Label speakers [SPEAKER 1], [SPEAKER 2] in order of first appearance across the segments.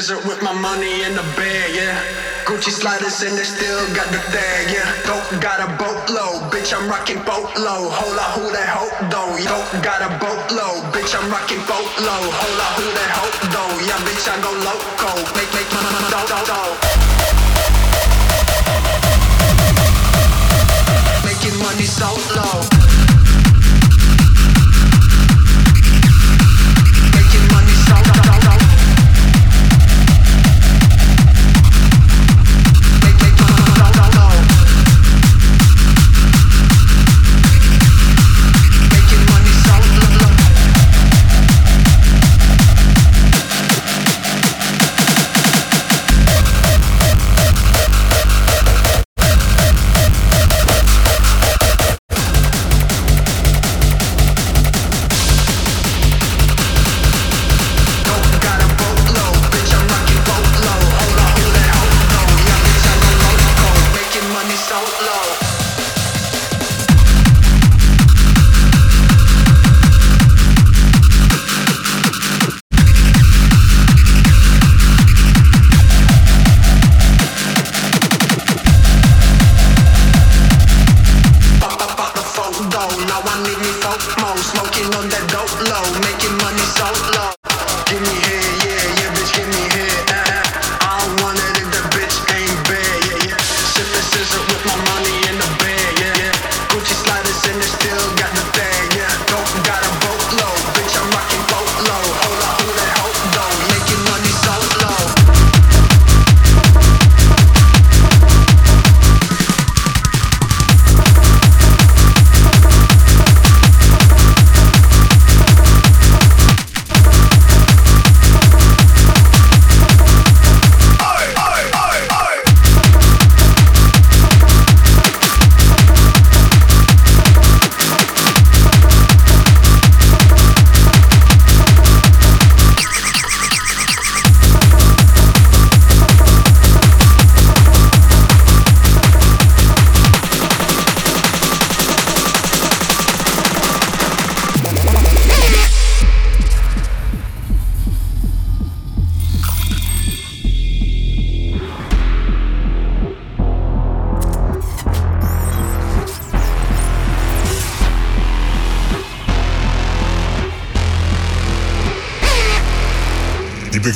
[SPEAKER 1] Scissor with my money in the bag, yeah. Gucci sliders and they still got the tag, yeah. Don't got a boatload, bitch, I'm rocking boatload. Hold up, who that hope though? Don't got a boatload, bitch, I'm rocking boatload. Hold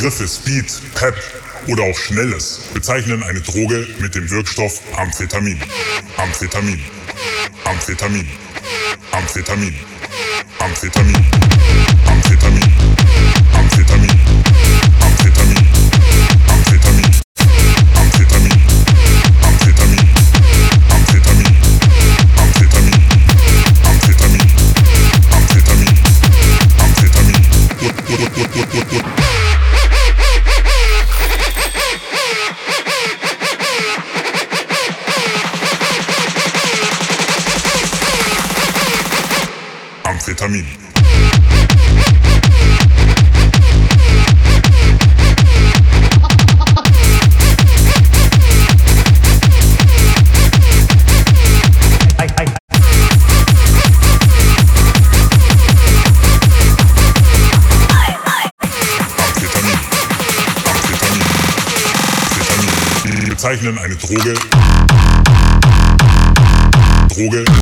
[SPEAKER 2] Begriffe Speed, Pep oder auch Schnelles bezeichnen eine Droge mit dem Wirkstoff Amphetamin. Amphetamin. Amphetamin. Amphetamin. Amphetamin. Droge. Droge.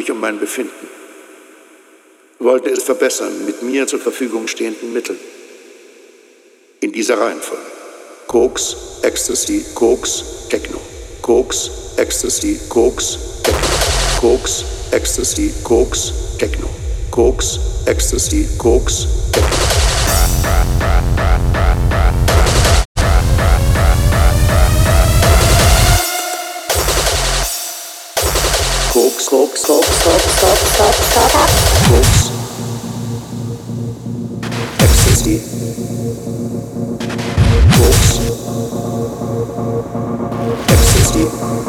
[SPEAKER 3] Mich um mein Befinden, wollte es verbessern mit mir zur Verfügung stehenden Mitteln. In dieser Reihenfolge. Koks, Ecstasy, Koks, Techno. Koks, Ecstasy, Koks, Techno. Koks, Ecstasy, Koks, Techno. Koks, Ecstasy, Koks, Techno. Ecstasy.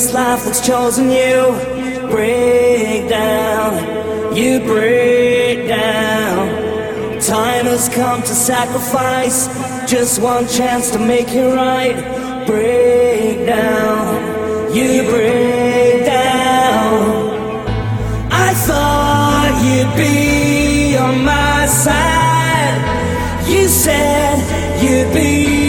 [SPEAKER 4] This
[SPEAKER 5] life that's chosen you. Break down, you break down. Time has come to sacrifice just one chance to make it right. Break down, you break down. I thought you'd be on my side. You said you'd be